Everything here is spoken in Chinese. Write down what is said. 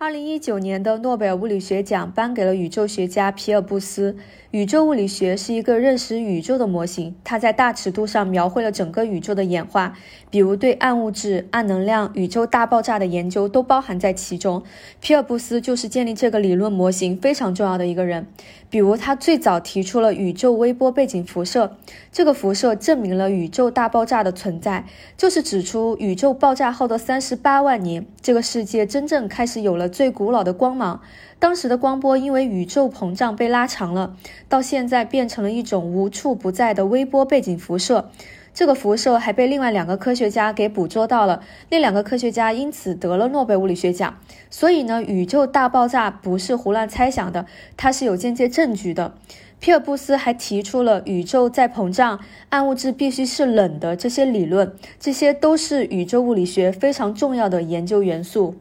二零一九年的诺贝尔物理学奖颁给了宇宙学家皮尔布斯。宇宙物理学是一个认识宇宙的模型，它在大尺度上描绘了整个宇宙的演化，比如对暗物质、暗能量、宇宙大爆炸的研究都包含在其中。皮尔布斯就是建立这个理论模型非常重要的一个人。比如，他最早提出了宇宙微波背景辐射，这个辐射证明了宇宙大爆炸的存在，就是指出宇宙爆炸后的三十八万年，这个世界真正开始有了最古老的光芒。当时的光波因为宇宙膨胀被拉长了，到现在变成了一种无处不在的微波背景辐射。这个辐射还被另外两个科学家给捕捉到了，那两个科学家因此得了诺贝尔物理学奖。所以呢，宇宙大爆炸不是胡乱猜想的，它是有间接证据的。皮尔布斯还提出了宇宙在膨胀，暗物质必须是冷的这些理论，这些都是宇宙物理学非常重要的研究元素。